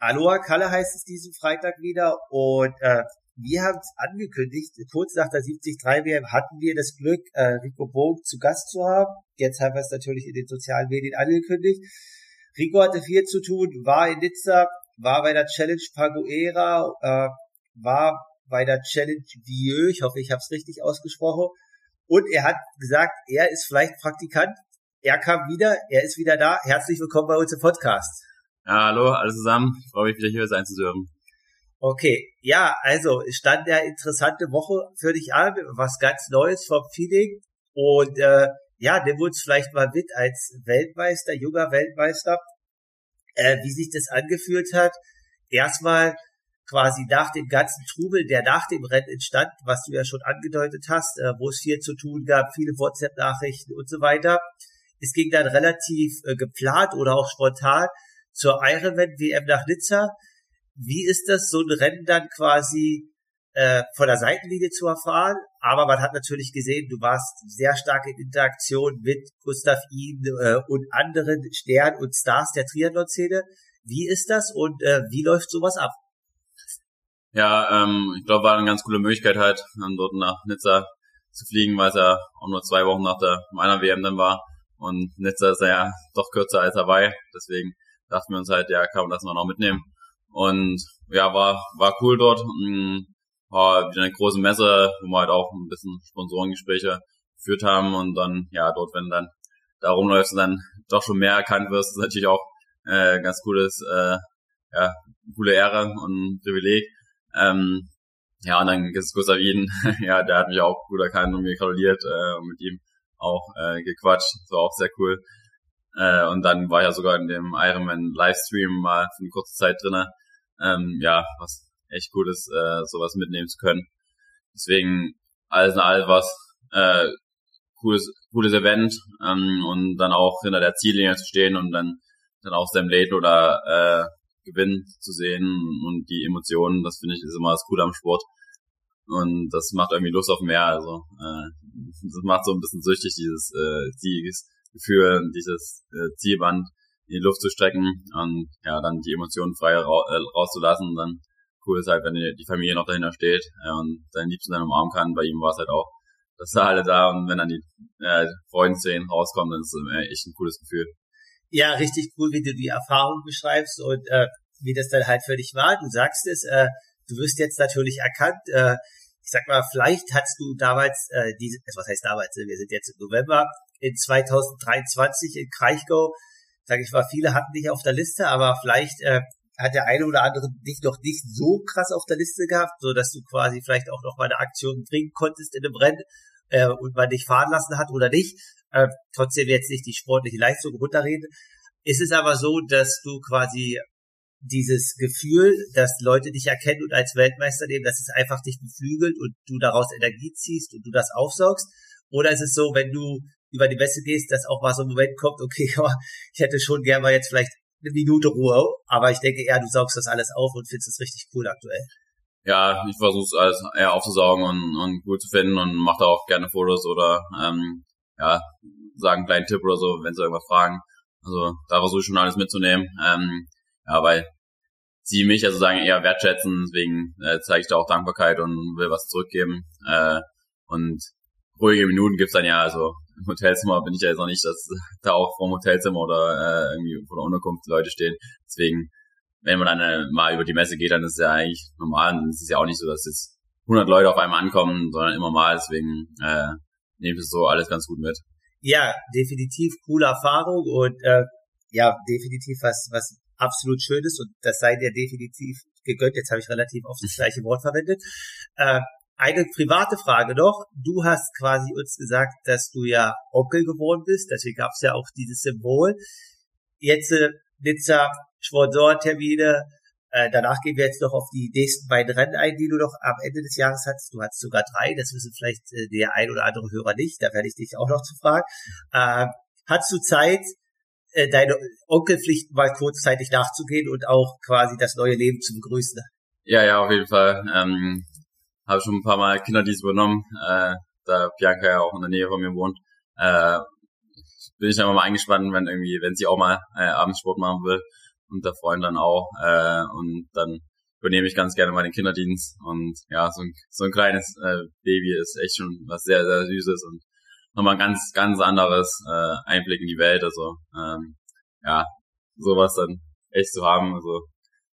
Aloha Kalle heißt es diesen Freitag wieder und äh, wir haben es angekündigt, kurz nach der 73 WM hatten wir das Glück, äh, Rico Bogen zu Gast zu haben. Jetzt haben wir es natürlich in den sozialen Medien angekündigt. Rico hatte viel zu tun, war in Nizza, war bei der Challenge Pagoera, äh, war bei der Challenge Vieux, ich hoffe, ich habe es richtig ausgesprochen. Und er hat gesagt, er ist vielleicht Praktikant. Er kam wieder, er ist wieder da. Herzlich willkommen bei uns im Podcast. Ja, hallo, alle zusammen. Ich freue mich wieder hier sein zu dürfen. Okay, ja, also es stand ja interessante Woche für dich an, was ganz Neues vom Feeling und äh, ja, nimm uns vielleicht mal mit als Weltmeister, junger Weltmeister, äh, wie sich das angefühlt hat. Erstmal quasi nach dem ganzen Trubel, der nach dem Rennen entstand, was du ja schon angedeutet hast, äh, wo es viel zu tun gab, viele WhatsApp-Nachrichten und so weiter. Es ging dann relativ äh, geplant oder auch spontan zur Ironman WM nach Nizza wie ist das, so ein Rennen dann quasi äh, von der Seitenlinie zu erfahren? Aber man hat natürlich gesehen, du warst sehr stark in Interaktion mit Gustav Ihn äh, und anderen Sternen und Stars der Triathlon-Szene. Wie ist das und äh, wie läuft sowas ab? Ja, ähm, ich glaube, war eine ganz coole Möglichkeit halt, dann dort nach Nizza zu fliegen, weil es ja auch nur zwei Wochen nach der meiner WM dann war. Und Nizza ist ja doch kürzer als Hawaii. Deswegen dachten wir uns halt, ja, kann man das noch mitnehmen. Und ja, war, war cool dort. Mm, war wieder eine große Messe, wo wir halt auch ein bisschen Sponsorengespräche geführt haben und dann, ja, dort, wenn dann da rumläufst und dann doch schon mehr erkannt wirst, ist natürlich auch äh, ganz cooles, äh, ja, coole Ehre und Privileg. Ähm, ja, und dann gibt es Gustav ja, der hat mich auch gut erkannt und mir gratuliert äh, und mit ihm auch äh, gequatscht. Das war auch sehr cool. Äh, und dann war ich ja sogar in dem Ironman Livestream mal für eine kurze Zeit drinne. Ähm, ja, was echt cool ist, äh, sowas mitnehmen zu können. Deswegen alles in all was äh, cooles, cooles Event ähm, und dann auch hinter der Ziellinie zu stehen und dann dann auch Sam Layton oder äh, Gewinn zu sehen und die Emotionen, das finde ich ist immer das Coole am Sport. Und das macht irgendwie Lust auf mehr. Also äh, das macht so ein bisschen süchtig, dieses äh, Sieges Gefühl, dieses äh, Zielband in die Luft zu strecken und ja, dann die Emotionen frei ra äh, rauszulassen. Und dann cool ist halt, wenn die, Familie noch dahinter steht äh, und seinen Liebsten dann umarmen kann. Bei ihm war es halt auch, dass da alle da und wenn dann die äh, Freundeszenen rauskommen, dann ist es echt ein cooles Gefühl. Ja, richtig cool, wie du die Erfahrung beschreibst und äh, wie das dann halt für dich war. Du sagst es, äh, du wirst jetzt natürlich erkannt. Äh, ich sag mal, vielleicht hast du damals äh, diese, was heißt damals? Wir sind jetzt im November, in 2023 in Kraichgau, sage ich mal, viele hatten dich auf der Liste, aber vielleicht äh, hat der eine oder andere dich noch nicht so krass auf der Liste gehabt, so dass du quasi vielleicht auch noch mal eine Aktion bringen konntest in dem Rennen äh, und man dich fahren lassen hat oder nicht. Äh, trotzdem jetzt nicht die sportliche Leistung runterreden. Ist es aber so, dass du quasi dieses Gefühl, dass Leute dich erkennen und als Weltmeister nehmen, dass es einfach dich beflügelt und du daraus Energie ziehst und du das aufsaugst? Oder ist es so, wenn du über die Messe gehst, dass auch mal so ein Moment kommt, okay, ich hätte schon gern mal jetzt vielleicht eine Minute Ruhe, aber ich denke eher, du saugst das alles auf und findest es richtig cool aktuell. Ja, ich versuche es alles eher aufzusaugen und, und cool zu finden und mache da auch gerne Fotos oder ähm, ja, sagen einen kleinen Tipp oder so, wenn sie irgendwas fragen. Also da versuche ich schon alles mitzunehmen. Ähm, ja, weil sie mich also sagen eher wertschätzen, deswegen äh, zeige ich da auch Dankbarkeit und will was zurückgeben. Äh, und ruhige Minuten gibt's dann ja, also im Hotelzimmer bin ich ja jetzt noch nicht, dass da auch vom Hotelzimmer oder äh, irgendwie vor der Unterkunft Leute stehen. Deswegen, wenn man dann äh, mal über die Messe geht, dann ist es ja eigentlich normal. Und es ist ja auch nicht so, dass jetzt 100 Leute auf einmal ankommen, sondern immer mal. Deswegen äh, nehme ich so alles ganz gut mit. Ja, definitiv coole Erfahrung und äh, ja, definitiv was, was absolut schön ist und das sei dir definitiv gegönnt. Jetzt habe ich relativ oft das gleiche Wort verwendet. Äh, eine private Frage noch. Du hast quasi uns gesagt, dass du ja Onkel geworden bist. Deswegen gab es ja auch dieses Symbol. Jetzt äh, Nizza, Sponsorentermine. Äh, danach gehen wir jetzt noch auf die nächsten beiden Rennen ein, die du noch am Ende des Jahres hattest. Du hattest sogar drei. Das wissen vielleicht äh, der ein oder andere Hörer nicht. Da werde ich dich auch noch zu fragen. Äh, hast du Zeit, äh, deine Onkelpflichten mal kurzzeitig nachzugehen und auch quasi das neue Leben zu begrüßen? Ja, ja, auf jeden Fall. Ähm, habe schon ein paar Mal Kinderdienst übernommen, äh, da Bianca ja auch in der Nähe von mir wohnt. Äh, bin ich dann mal eingespannt, wenn irgendwie, wenn sie auch mal äh, abends Sport machen will und der Freund dann auch. Äh, und dann übernehme ich ganz gerne mal den Kinderdienst. Und ja, so ein, so ein kleines äh, Baby ist echt schon was sehr, sehr Süßes und nochmal ein ganz, ganz anderes äh, Einblick in die Welt. Also ähm, ja, sowas dann echt zu haben. Also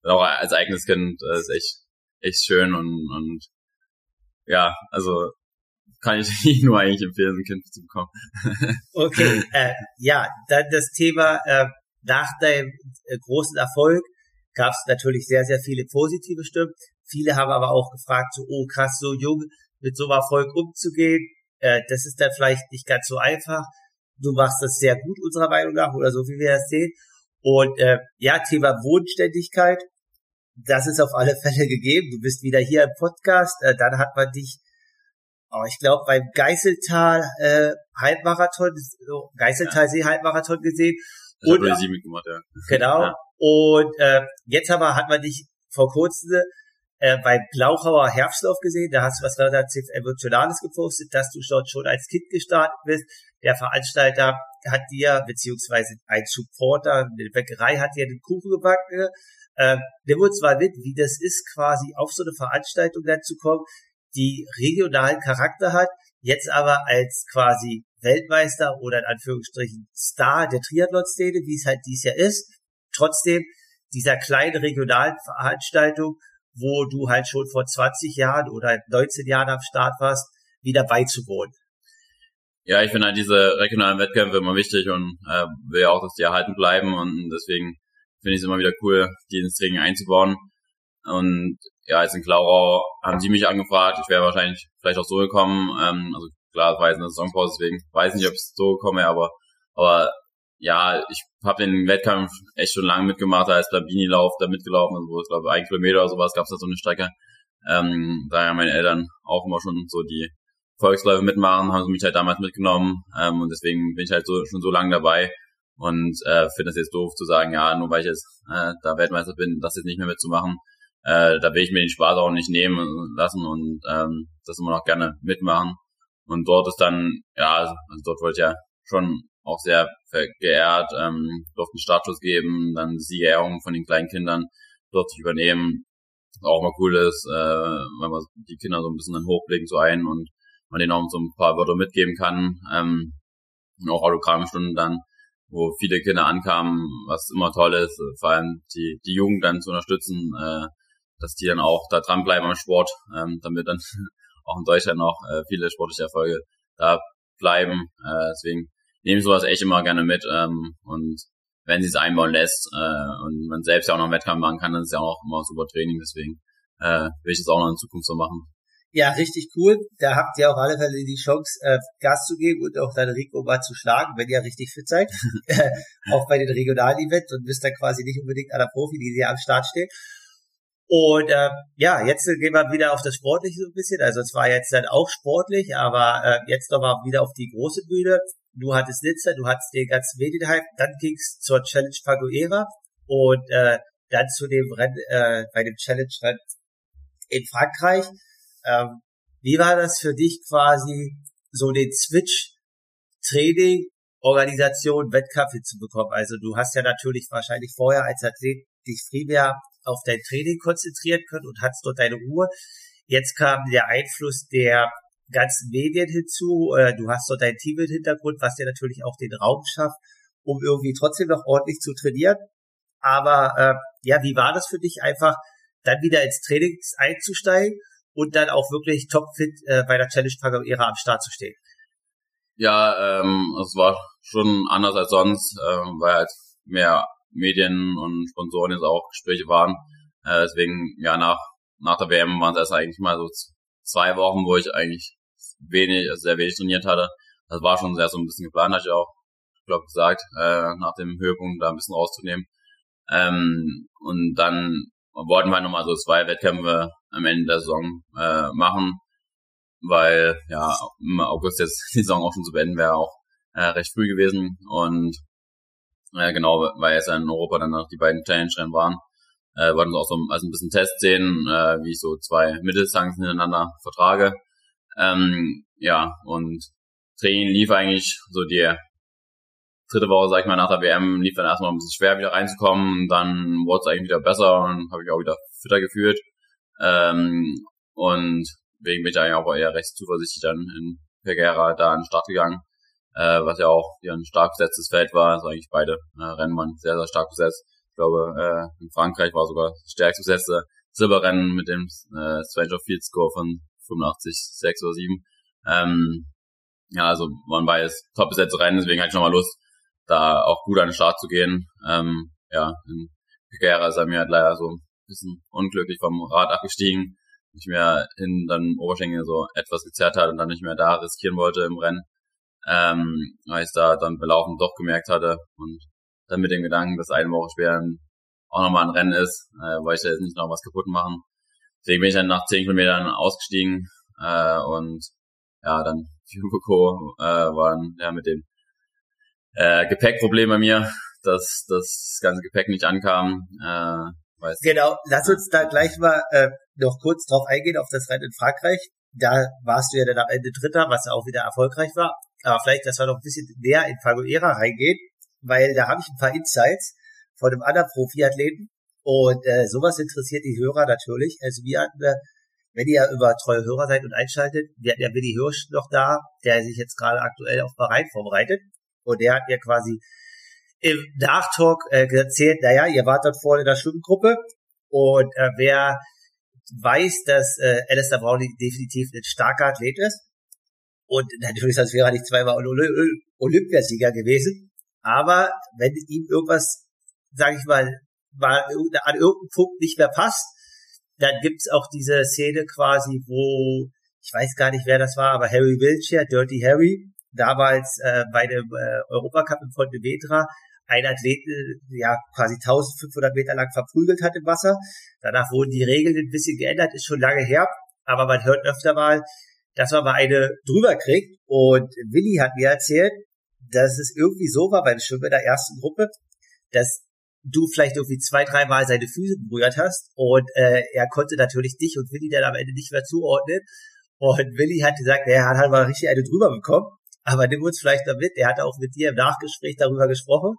auch als eigenes Kind äh, ist echt, echt schön und, und ja, also kann ich nur eigentlich empfehlen, ein Kind zu bekommen. okay, äh, ja, das Thema äh, nach deinem äh, großen Erfolg gab es natürlich sehr, sehr viele positive Stimmen. Viele haben aber auch gefragt, so, oh krass, so jung mit so einem Erfolg umzugehen, äh, das ist dann vielleicht nicht ganz so einfach. Du machst das sehr gut unserer Meinung nach oder so, wie wir das sehen. Und äh, ja, Thema Wohnständigkeit, das ist auf alle Fälle gegeben. Du bist wieder hier im Podcast. Äh, dann hat man dich, oh, ich glaube, beim Geißeltal äh, Halbmarathon, Geißeltalsee Halbmarathon gesehen. Und, hat sie mitgemacht, ja. Genau. Ja. Und äh, jetzt aber hat man dich vor kurzem äh, beim Glauchauer Herbstlauf gesehen. Da hast du was relativ Emotionales gepostet, dass du dort schon als Kind gestartet bist. Der Veranstalter hat dir, beziehungsweise ein Supporter, eine Bäckerei hat dir den Kuchen gebacken. Äh, nimm uns mal mit, wie das ist, quasi auf so eine Veranstaltung dann zu kommen, die regionalen Charakter hat, jetzt aber als quasi Weltmeister oder in Anführungsstrichen Star der Triathlon-Szene, wie es halt dies Jahr ist, trotzdem dieser kleinen regionalen Veranstaltung, wo du halt schon vor 20 Jahren oder 19 Jahren am Start warst, wieder beizuwohnen. Ja, ich finde halt diese regionalen Wettkämpfe immer wichtig und äh, will ja auch, dass die erhalten bleiben und deswegen finde ich es immer wieder cool, die ins Training einzubauen. Und ja, jetzt in Klaurau haben die mich angefragt. Ich wäre wahrscheinlich vielleicht auch so gekommen. Ähm, also klar, es war jetzt eine Saisonpause, deswegen weiß ich nicht, ob ich so komme, aber aber ja, ich habe den Wettkampf echt schon lange mitgemacht, als Blabini-Lauf da mitgelaufen, also wo es glaube ich ein Kilometer oder sowas gab es da so eine Strecke. Ähm, da ja meine Eltern auch immer schon so die Volksläufe mitmachen, haben sie mich halt damals mitgenommen ähm, und deswegen bin ich halt so schon so lange dabei und äh, finde es jetzt doof zu sagen, ja, nur weil ich jetzt äh, da Weltmeister bin, das jetzt nicht mehr mitzumachen. Äh, da will ich mir den Spaß auch nicht nehmen lassen und ähm, das immer noch gerne mitmachen. Und dort ist dann, ja, also dort ich ja schon auch sehr geehrt, ähm, durfte einen Startschuss geben, dann Siegerehrung von den kleinen Kindern dort sich übernehmen. Was auch mal cool ist, äh, wenn man die Kinder so ein bisschen dann hochblicken so ein und man denen auch so ein paar Wörter mitgeben kann. Ähm, und auch Autogrammstunden dann, wo viele Kinder ankamen, was immer toll ist, vor allem die, die Jugend dann zu unterstützen, äh, dass die dann auch da dranbleiben am Sport, ähm, damit dann auch in Deutschland noch äh, viele sportliche Erfolge da bleiben. Äh, deswegen nehme ich sowas echt immer gerne mit ähm, und wenn sie es einbauen lässt äh, und man selbst ja auch noch einen Wettkampf machen kann, dann ist es ja auch immer super Training, deswegen äh, will ich das auch noch in Zukunft so machen. Ja, richtig cool. Da habt ihr auf alle Fälle die Chance, äh, Gas zu geben und auch deine Rico mal zu schlagen, wenn ihr richtig fit seid. auch bei den regionalen Events und bist dann quasi nicht unbedingt an der Profi, die dir am Start steht. Und äh, ja, jetzt gehen wir wieder auf das Sportliche so ein bisschen. Also es war jetzt dann auch sportlich, aber äh, jetzt nochmal wieder auf die große Bühne. Du hattest Nizza, du hattest den ganzen Medienhype, dann ging's zur Challenge Faguera und äh, dann zu dem Rennen, äh, bei dem Challenge-Rennen in Frankreich. Ähm, wie war das für dich quasi, so den Switch Training, Organisation, Wettkampf hinzubekommen? Also du hast ja natürlich wahrscheinlich vorher als Athlet dich primär auf dein Training konzentrieren können und hattest dort deine Ruhe. Jetzt kam der Einfluss der ganzen Medien hinzu. Äh, du hast dort dein Team im Hintergrund, was dir natürlich auch den Raum schafft, um irgendwie trotzdem noch ordentlich zu trainieren. Aber äh, ja, wie war das für dich einfach, dann wieder ins Training einzusteigen und dann auch wirklich topfit äh, bei der Challenge Era am Start zu stehen? Ja, ähm, es war schon anders als sonst, ähm, weil halt mehr Medien und Sponsoren jetzt auch Gespräche waren. Äh, deswegen, ja, nach, nach der WM waren es erst eigentlich mal so zwei Wochen, wo ich eigentlich wenig, also sehr wenig trainiert hatte. Das war schon sehr so ein bisschen geplant, hatte ich auch, glaube gesagt, äh, nach dem Höhepunkt da ein bisschen rauszunehmen. Ähm, und dann wollten wir nochmal so zwei Wettkämpfe am Ende der Saison äh, machen, weil ja im August jetzt die Saison auch schon zu beenden wäre auch äh, recht früh gewesen und ja, genau, weil es in Europa dann noch die beiden Challenge-Rennen waren. äh, wollten auch so also ein bisschen Test sehen, äh, wie ich so zwei Mitteldistanzen hintereinander vertrage. Ähm, ja, und Training lief eigentlich so die dritte Woche, sag ich mal, nach der WM lief dann erstmal ein bisschen schwer wieder reinzukommen. Dann wurde es eigentlich wieder besser und habe ich auch wieder fitter gefühlt. Ähm, und wegen bin ich eigentlich auch eher recht zuversichtlich dann in Pegera da an den Start gegangen, äh, was ja auch hier ein stark besetztes Feld war. Also eigentlich beide äh, Rennen waren sehr, sehr stark besetzt. Ich glaube, äh, in Frankreich war sogar das stärkste besetzte Silberrennen mit dem äh, Stranger Field Score von 85, 6 oder 7. Ähm, ja, also waren beides top besetzte Rennen, deswegen hatte ich nochmal Lust, da auch gut an den Start zu gehen. Ähm, ja, in Pegera ist er mir halt leider so ein bisschen unglücklich vom Rad abgestiegen nicht mehr hin dann Oberschenkel so etwas gezerrt hat und dann nicht mehr da riskieren wollte im Rennen. Ähm, weil ich da dann belaufen doch gemerkt hatte und dann mit dem Gedanken, dass eine Woche später auch nochmal ein Rennen ist, äh, wollte ich da jetzt nicht noch was kaputt machen. Deswegen bin ich dann nach 10 Kilometern ausgestiegen äh, und ja, dann Fubuko äh, war dann ja mit dem äh, Gepäckproblem bei mir, dass, dass das ganze Gepäck nicht ankam. Äh, weiß. Genau, lass uns da gleich mal äh, noch kurz drauf eingehen, auf das Rennen in Frankreich. Da warst du ja dann am Ende Dritter, was ja auch wieder erfolgreich war. Aber vielleicht, dass wir noch ein bisschen mehr in Fagoera reingehen, weil da habe ich ein paar Insights von einem anderen Profiathleten. Und äh, sowas interessiert die Hörer natürlich. Also wir hatten, äh, wenn ihr über treue Hörer seid und einschaltet, wir hatten ja Willi Hirsch noch da, der sich jetzt gerade aktuell auf Bahrain vorbereitet. Und der hat mir quasi im Nachtalk äh, erzählt, naja, ihr wart dort vorne in der Schwimmgruppe und äh, wer weiß, dass äh, Alistair Brownlee definitiv ein starker Athlet ist. Und natürlich sonst wäre er nicht zweimal Olympiasieger gewesen, aber wenn ihm irgendwas, sage ich mal, mal an irgendeinem Punkt nicht mehr passt, dann gibt's auch diese Szene quasi, wo ich weiß gar nicht, wer das war, aber Harry Wiltshire, Dirty Harry, damals äh, bei dem äh, Europacup in Pontevedra ein Athleten ja quasi 1500 Meter lang verprügelt hat im Wasser. Danach wurden die Regeln ein bisschen geändert, ist schon lange her, aber man hört öfter mal, dass man mal eine drüber kriegt. Und Willi hat mir erzählt, dass es irgendwie so war beim Schwimmen der ersten Gruppe, dass du vielleicht irgendwie zwei, dreimal seine Füße berührt hast und äh, er konnte natürlich dich und Willi dann am Ende nicht mehr zuordnen. Und Willi hat gesagt, er hat halt mal richtig eine drüber bekommen. Aber nimm uns vielleicht damit, er hat auch mit dir im Nachgespräch darüber gesprochen,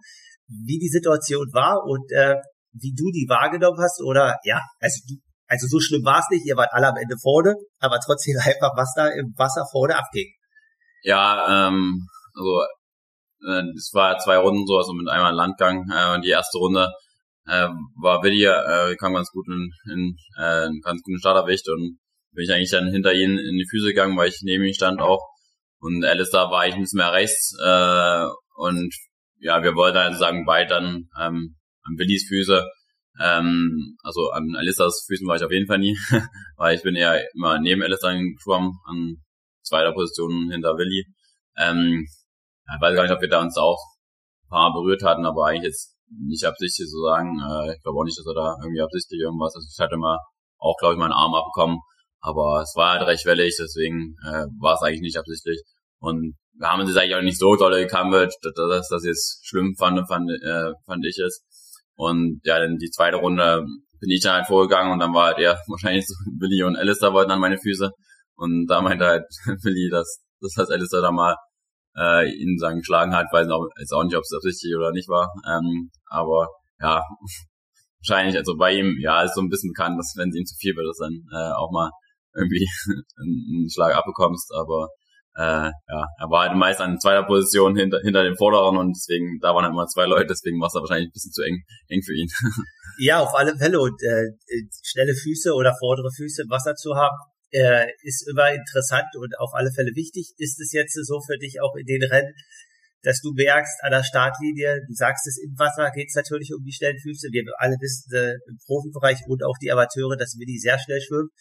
wie die Situation war und äh, wie du die wahrgenommen hast oder ja, also du, also so schlimm war es nicht, ihr wart alle am Ende vorne, aber trotzdem einfach, was da im Wasser vorne abging. Ja, ähm, also äh, es war zwei Runden so, also mit einmal Landgang. Äh, die erste Runde äh, war Willi, äh, kam ganz gut in, in äh, einen ganz guten Starterwicht und bin ich eigentlich dann hinter ihn in die Füße gegangen, weil ich neben ihm stand auch und Alistair war ein bisschen mehr rechts. Äh, und ja, wir wollten halt sagen, beide dann ähm, an Willys Füße. Ähm, also an Alistairs Füßen war ich auf jeden Fall nie, weil ich bin eher immer neben Alistair geschwommen, an zweiter Position hinter Willy. Ähm, ich weiß gar nicht, ob wir da uns auch ein paar berührt hatten, aber eigentlich jetzt nicht absichtlich zu sagen. Äh, ich glaube auch nicht, dass er da irgendwie absichtlich irgendwas. Also ich hatte mal auch, glaube ich, meinen Arm abbekommen. Aber es war halt recht wellig, deswegen äh, war es eigentlich nicht absichtlich. Und wir haben uns eigentlich auch nicht so dolle gekammelt, dass das jetzt schlimm fand, fand, äh, fand ich es. Und ja, dann die zweite Runde bin ich dann halt vorgegangen und dann war halt eher wahrscheinlich so Billy und Alistair wollten an meine Füße. Und da meinte halt Billy, dass, dass das Alistair da mal äh, ihn sagen geschlagen hat, weiß auch, jetzt auch nicht, ob es richtig oder nicht war. Ähm, aber ja, wahrscheinlich, also bei ihm, ja, ist so ein bisschen bekannt, dass wenn es ihm zu viel wird, dass dann äh, auch mal irgendwie einen Schlag abbekommst, aber äh, ja, er war halt meist an zweiter Position hinter, hinter dem Vorderen und deswegen, da waren halt immer zwei Leute, deswegen war es wahrscheinlich ein bisschen zu eng, eng für ihn. Ja, auf alle Fälle und äh, schnelle Füße oder vordere Füße im Wasser zu haben, äh, ist immer interessant und auf alle Fälle wichtig. Ist es jetzt so für dich auch in den Rennen, dass du merkst an der Startlinie, du sagst es, im Wasser geht es natürlich um die schnellen Füße. Wir alle wissen äh, im Profibereich und auch die Amateure, dass Willi sehr schnell schwimmt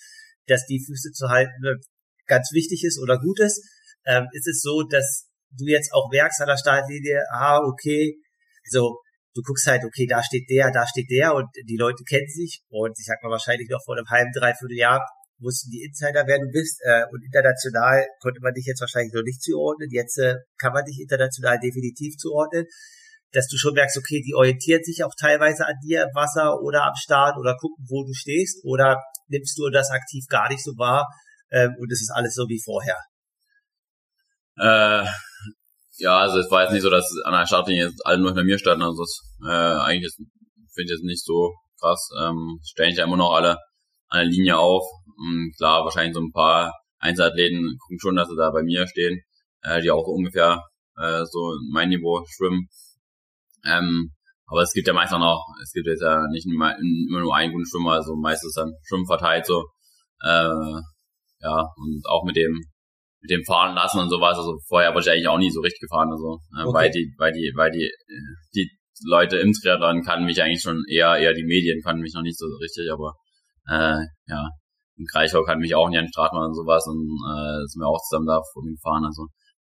dass die Füße zu halten ganz wichtig ist oder gut ist. Ähm, ist es so, dass du jetzt auch merkst an der Startlinie, ah, okay, so, du guckst halt, okay, da steht der, da steht der und die Leute kennen sich und ich sag mal wahrscheinlich noch vor einem halben, dreiviertel Jahr wussten die Insider, wer du bist äh, und international konnte man dich jetzt wahrscheinlich noch nicht zuordnen. Jetzt äh, kann man dich international definitiv zuordnen. dass du schon merkst, okay, die orientieren sich auch teilweise an dir im Wasser oder am Start oder gucken, wo du stehst? Oder nimmst du das aktiv gar nicht so wahr ähm, und es ist alles so wie vorher? Äh, ja, also es war jetzt nicht so, dass an der Startlinie jetzt alle nur hinter mir standen. Also das, äh, eigentlich finde ich jetzt nicht so krass. Ähm, stellen sich ja immer noch alle an der Linie auf. Und klar, wahrscheinlich so ein paar Einzelathleten gucken schon, dass sie da bei mir stehen, äh, die auch ungefähr äh, so mein Niveau schwimmen. Ähm, aber es gibt ja meist auch noch, es gibt jetzt ja nicht immer nur einen guten Schwimmer, also meistens dann Schwimmen verteilt so. Äh, ja, und auch mit dem mit dem Fahren lassen und sowas. Also vorher war ich eigentlich auch nie so richtig gefahren, also äh, okay. weil die, weil die, weil die, die Leute im Triathlon kannten mich eigentlich schon eher, eher die Medien kannten mich noch nicht so richtig, aber äh, ja, in Kreichau kannten mich auch Jan Stratmann und sowas und äh, sind wir auch zusammen da gefahren. Also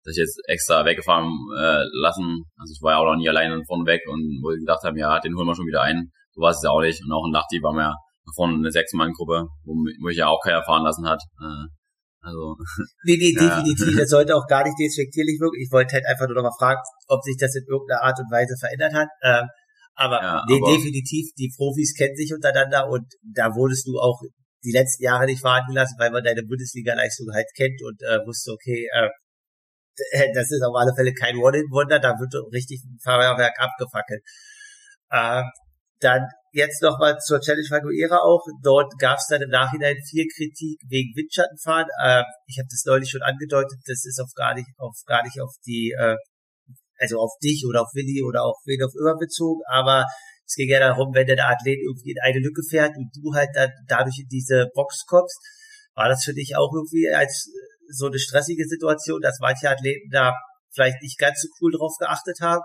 dass ich jetzt extra weggefahren äh, lassen. Also ich war ja auch noch nie alleine vorne weg und wo ich gedacht haben, ja, den holen wir schon wieder ein. So war es ja auch nicht. Und auch in Lachti war mir vorne eine Sechs-Mann-Gruppe, wo, wo ich ja auch keiner fahren lassen hat. Äh, also. Nee, nee, ja. definitiv. Das sollte auch gar nicht despektierlich wirken. Ich wollte halt einfach nur noch mal fragen, ob sich das in irgendeiner Art und Weise verändert hat. Ähm, aber, ja, nee, aber definitiv, die Profis kennen sich untereinander und da wurdest du auch die letzten Jahre nicht fahren gelassen, weil man deine Bundesliga-Leistung halt kennt und äh, wusste, okay, äh, äh, das ist auf alle Fälle kein One-in-Wonder, da wird richtig ein Feuerwerk abgefackelt. Äh, dann jetzt nochmal zur Challenge Faguera auch. Dort gab es dann im Nachhinein viel Kritik wegen Windschattenfahren. Äh, ich habe das neulich schon angedeutet, das ist auf gar nicht, auf gar nicht auf die, äh, also auf dich oder auf Willi oder auf wen auch immer bezogen, aber es ging ja darum, wenn der Athlet irgendwie in eine Lücke fährt und du halt dann dadurch in diese Box kommst, war das für dich auch irgendwie als so eine stressige Situation, dass manche Athleten da vielleicht nicht ganz so cool drauf geachtet haben?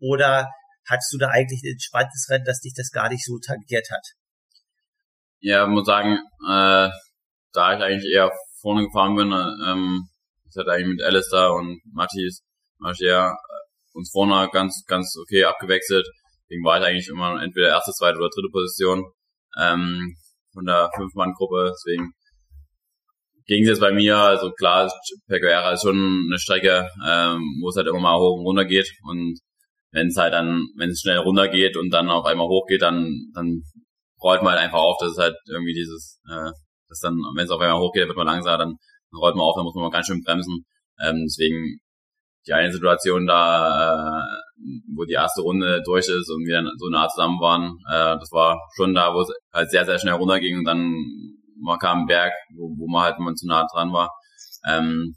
Oder hattest du da eigentlich ein entspanntes Rennen, dass dich das gar nicht so tangiert hat? Ja, muss sagen, äh, da ich eigentlich eher vorne gefahren bin, ähm, ich hatte eigentlich mit Alistair und Matthias, Matthias uns vorne ganz, ganz okay abgewechselt. Deswegen war ich eigentlich immer entweder erste, zweite oder dritte Position ähm, von der Fünf-Mann-Gruppe. Deswegen ging es jetzt bei mir, also klar, Peguera ist schon eine Strecke, ähm, wo es halt immer mal hoch und runter geht und wenn es halt dann, wenn es schnell runter geht und dann auf einmal hoch geht, dann, dann rollt man halt einfach auf, das ist halt irgendwie dieses, äh, das dann, wenn es auf einmal hoch geht, wird man langsamer, dann, rollt man auf, dann muss man mal ganz schön bremsen. Ähm, deswegen die eine Situation da, äh, wo die erste Runde durch ist und wir dann so nah zusammen waren, äh, das war schon da, wo es halt sehr, sehr schnell runterging und dann man kam Berg, wo, wo man halt, man zu nah dran war. Ähm,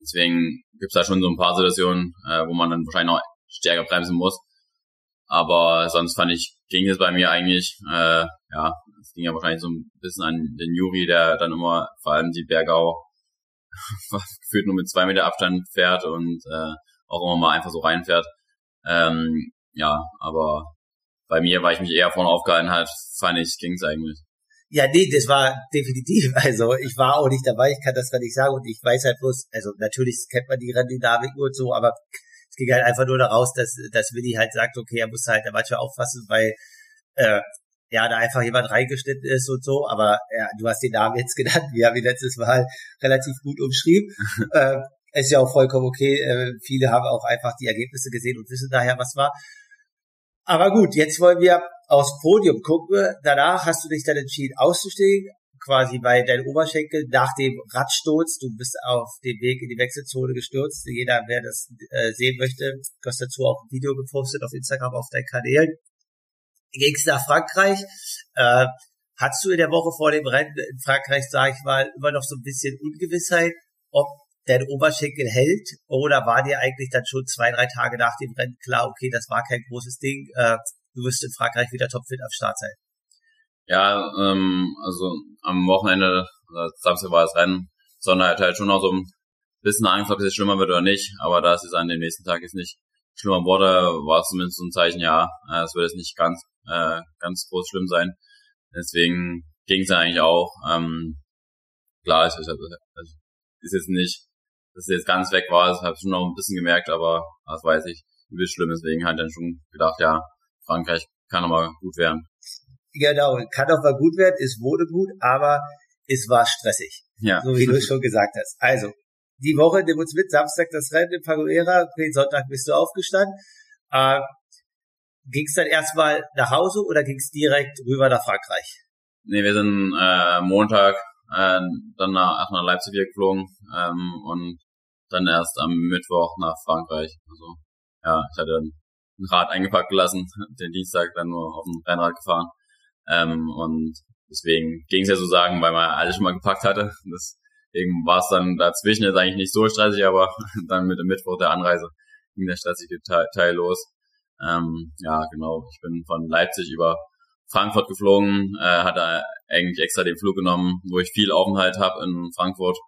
deswegen gibt's da schon so ein paar Situationen, äh, wo man dann wahrscheinlich noch stärker bremsen muss. Aber sonst fand ich, ging es bei mir eigentlich, äh, ja, es ging ja wahrscheinlich so ein bisschen an den Juri, der dann immer vor allem die Bergau gefühlt nur mit zwei Meter Abstand fährt und äh, auch immer mal einfach so reinfährt. Ähm, ja, aber bei mir, weil ich mich eher vorne aufgehalten hat, fand ich, ging's eigentlich. Ja, nee, das war definitiv. Also ich war auch nicht dabei, ich kann das gar nicht sagen und ich weiß halt bloß, also natürlich kennt man die Renndynamik und so, aber es ging halt einfach nur daraus, dass, dass Willi halt sagt, okay, er muss halt manchmal aufpassen, weil äh, ja, da einfach jemand reingeschnitten ist und so, aber ja, du hast den Namen jetzt genannt, wir haben ihn letztes Mal relativ gut umschrieben. äh, ist ja auch vollkommen okay, äh, viele haben auch einfach die Ergebnisse gesehen und wissen daher, was war. Aber gut, jetzt wollen wir aufs Podium gucken. Danach hast du dich dann entschieden auszusteigen, quasi bei deinem Oberschenkel nach dem Radsturz. Du bist auf dem Weg in die Wechselzone gestürzt. Jeder, wer das äh, sehen möchte, du hast dazu auch ein Video gepostet auf Instagram auf deinen Kanälen. Gingst nach Frankreich. Äh, Hattest du in der Woche vor dem Rennen in Frankreich, sage ich mal, immer noch so ein bisschen Ungewissheit, ob dein Oberschenkel hält? Oder war dir eigentlich dann schon zwei, drei Tage nach dem Rennen klar, okay, das war kein großes Ding, äh, du wirst in Frankreich wieder topfit am Start sein? Ja, ähm, also am Wochenende, Samstag war das Rennen, sondern halt, halt schon noch so ein bisschen Angst, ob es jetzt schlimmer wird oder nicht, aber da es an dem nächsten Tag ist nicht schlimmer wurde, war es zumindest so ein Zeichen, ja, äh, es wird jetzt nicht ganz, äh, ganz groß schlimm sein. Deswegen ging es eigentlich auch. Ähm, klar, ich, ich, ist jetzt nicht dass es jetzt ganz weg war, das habe ich schon noch ein bisschen gemerkt, aber das weiß ich, wie schlimm, deswegen halt dann schon gedacht, ja, Frankreich kann aber gut werden. Genau, kann auch mal gut werden, es wurde gut, aber es war stressig. Ja. So wie du schon gesagt hast. Also, die Woche, nimm uns mit, Samstag das Rennen in Paguera, okay, Sonntag bist du aufgestanden. Äh, ging es dann erstmal nach Hause oder ging es direkt rüber nach Frankreich? Nee, wir sind äh, Montag äh, dann nach, erstmal nach Leipzig geflogen ähm, und dann erst am Mittwoch nach Frankreich. Also ja, ich hatte ein Rad eingepackt gelassen, den Dienstag dann nur auf dem Rennrad gefahren. Ähm, und deswegen ging es ja so sagen, weil man alles schon mal gepackt hatte. Deswegen war es dann dazwischen jetzt eigentlich nicht so stressig, aber dann mit dem Mittwoch der Anreise ging der stressige Teil, los. Ähm, ja, genau. Ich bin von Leipzig über Frankfurt geflogen, äh, hatte eigentlich extra den Flug genommen, wo ich viel Aufenthalt habe in Frankfurt.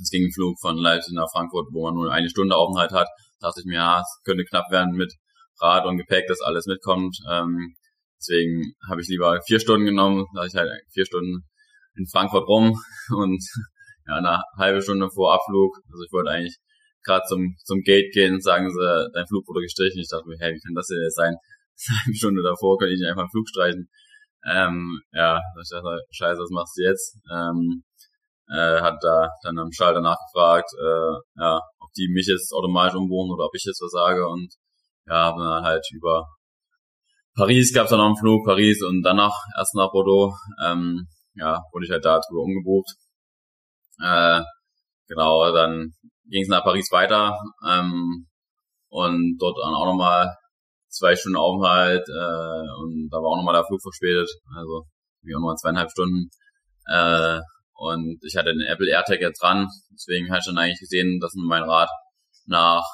Es ging ein Flug von Leipzig nach Frankfurt, wo man nur eine Stunde Aufenthalt hat. Da dachte ich mir, ja, es könnte knapp werden mit Rad und Gepäck, dass alles mitkommt. Ähm, deswegen habe ich lieber vier Stunden genommen, da ich halt vier Stunden in Frankfurt rum und ja, eine halbe Stunde vor Abflug. Also ich wollte eigentlich gerade zum, zum Gate gehen, sagen sie, dein Flug wurde gestrichen. Ich dachte mir, hey, wie kann das denn jetzt sein? Eine Stunde davor könnte ich nicht einfach einen Flug streichen. Ähm, ja, ich dachte, scheiße, was machst du jetzt? Ähm, äh, hat da dann am Schalter nachgefragt, äh, ja, ob die mich jetzt automatisch umbuchen oder ob ich jetzt was sage und ja, haben dann halt über Paris gab es dann noch einen Flug, Paris und danach erst nach Bordeaux, ähm, ja, wurde ich halt da drüber umgebucht. Äh, genau, dann ging es nach Paris weiter ähm, und dort dann auch nochmal zwei Stunden Aufenthalt äh, und da war auch nochmal der Flug verspätet, also wie auch nochmal zweieinhalb Stunden. Äh, und ich hatte den Apple AirTag jetzt dran, deswegen hatte ich dann eigentlich gesehen, dass mein Rad nach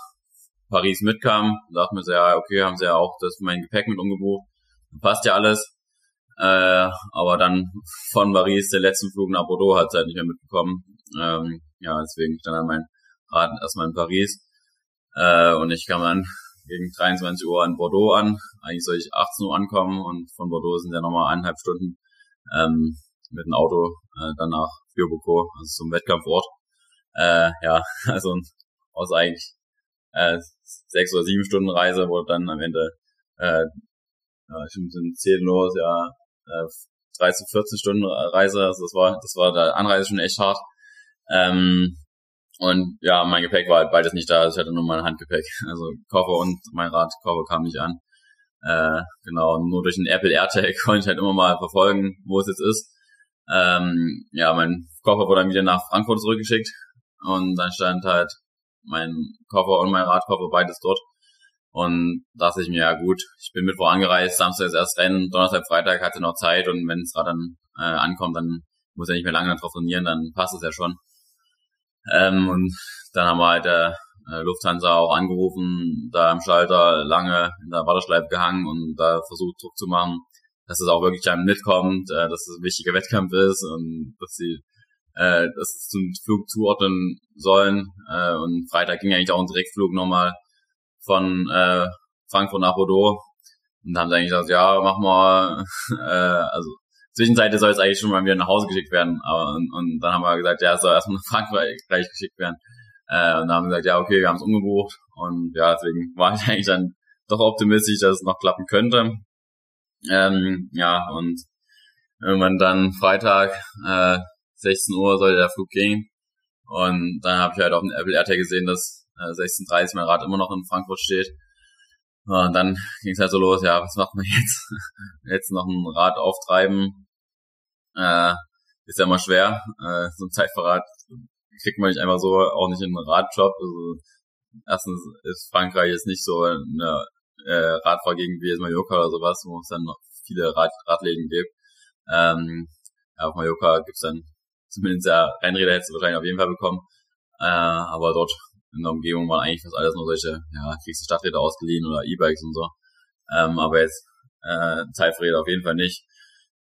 Paris mitkam. Dachte mir so, ja, okay, haben sie ja auch das mein Gepäck mit umgebucht. Passt ja alles. Äh, aber dann von Paris, der letzten Flug nach Bordeaux, hat es halt nicht mehr mitbekommen. Ähm, ja, deswegen stand dann mein Rad erstmal in Paris. Äh, und ich kam dann gegen 23 Uhr in Bordeaux an. Eigentlich soll ich 18 Uhr ankommen und von Bordeaux sind ja nochmal eineinhalb Stunden ähm, mit dem Auto äh, dann nach Fürbuko, also zum Wettkampfort. Äh, ja, also aus eigentlich äh, sechs oder sieben Stunden Reise, wo dann am Ende äh, ja, sind zehn los, ja, äh, 13, 14 Stunden Reise, also das war, das war der Anreise schon echt hart. Ähm, und ja, mein Gepäck war halt beides nicht da, also ich hatte nur mein Handgepäck. Also Koffer und mein Rad, Koffer kam nicht an. Äh, genau, nur durch den Apple AirTag konnte ich halt immer mal verfolgen, wo es jetzt ist. Ähm, ja, mein Koffer wurde dann wieder nach Frankfurt zurückgeschickt und dann stand halt mein Koffer und mein Radkoffer beides dort. Und dachte ich mir, ja gut, ich bin Mittwoch angereist, Samstag ist erst Rennen, Donnerstag, Freitag hatte noch Zeit und wenn das Rad dann äh, ankommt, dann muss er nicht mehr lange drauf trainieren, dann passt es ja schon. Ähm, und dann haben wir halt der äh, Lufthansa auch angerufen, da im Schalter lange in der Warteschleife gehangen und da versucht Druck zu machen, dass es auch wirklich einem mitkommt, äh, dass es ein wichtiger Wettkampf ist und dass sie äh, dass es zum Flug zuordnen sollen. Äh, und Freitag ging eigentlich auch ein Direktflug nochmal von äh, Frankfurt nach Bordeaux. Und da haben sie eigentlich gesagt, ja, mach mal, äh, also Zwischenzeitlich soll es eigentlich schon mal wieder nach Hause geschickt werden. Aber, und, und dann haben wir gesagt, ja, es soll erstmal nach Frankreich geschickt werden. Äh, und dann haben wir gesagt, ja, okay, wir haben es umgebucht. Und ja, deswegen war ich eigentlich dann doch optimistisch, dass es noch klappen könnte. Ähm, ja, und irgendwann dann Freitag, äh, 16 Uhr sollte der Flug gehen. Und dann habe ich halt auf dem Apple AirTag gesehen, dass äh, 16.30 mein Rad immer noch in Frankfurt steht. Und dann ging es halt so los, ja, was macht man jetzt? jetzt noch ein Rad auftreiben, äh, ist ja immer schwer. Äh, so ein Zeitverrat kriegt man nicht einfach so, auch nicht in einen Radjob. Also, erstens ist Frankreich jetzt nicht so eine äh, Radfahrgegend wie Mallorca oder sowas, wo es dann noch viele Rad Radläden gibt. Ähm, ja, auf Mallorca gibt's dann zumindest ja Rennräder hättest du wahrscheinlich auf jeden Fall bekommen. Äh, aber dort in der Umgebung waren eigentlich fast alles nur solche, ja, kriegst du Stadträder ausgeliehen oder E-Bikes und so. Ähm, aber jetzt äh, Zeiträder auf jeden Fall nicht.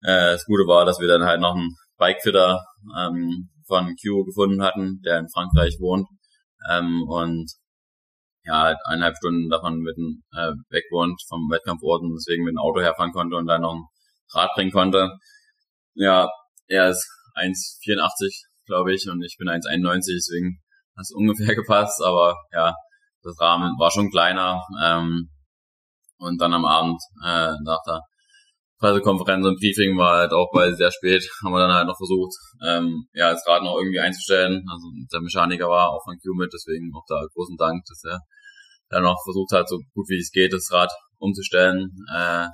Äh, das Gute war, dass wir dann halt noch einen Bikefitter ähm, von Q gefunden hatten, der in Frankreich wohnt ähm, und ja, halt eineinhalb Stunden davon mit dem, äh, weg vom Wettkampfort und deswegen mit dem Auto herfahren konnte und dann noch ein Rad bringen konnte. Ja, er ist 1,84, glaube ich, und ich bin 1,91, deswegen hat es ungefähr gepasst, aber ja, das Rahmen war schon kleiner. Ähm, und dann am Abend äh, nach der Pressekonferenz und Briefing war halt auch bei sehr spät, haben wir dann halt noch versucht, ähm, ja, das Rad noch irgendwie einzustellen. Also der Mechaniker war auch von Q mit, deswegen auch da großen Dank, dass er dann noch versucht hat, so gut wie es geht, das Rad umzustellen. Äh,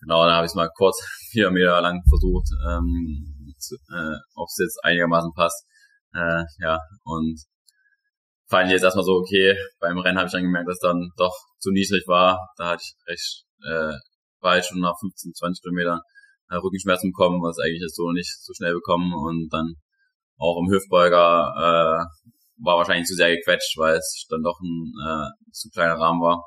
genau, dann habe ich es mal kurz vier Meter lang versucht, ähm, äh, ob es jetzt einigermaßen passt. Äh, ja, und fand jetzt erstmal so, okay, beim Rennen habe ich dann gemerkt, dass es dann doch zu niedrig war. Da hatte ich recht, äh, war ich schon nach 15, 20 Kilometern äh, Rückenschmerzen bekommen, was eigentlich jetzt so nicht so schnell bekommen und dann auch im Hüftbeuger äh, war wahrscheinlich zu sehr gequetscht, weil es dann doch ein äh, zu kleiner Rahmen war.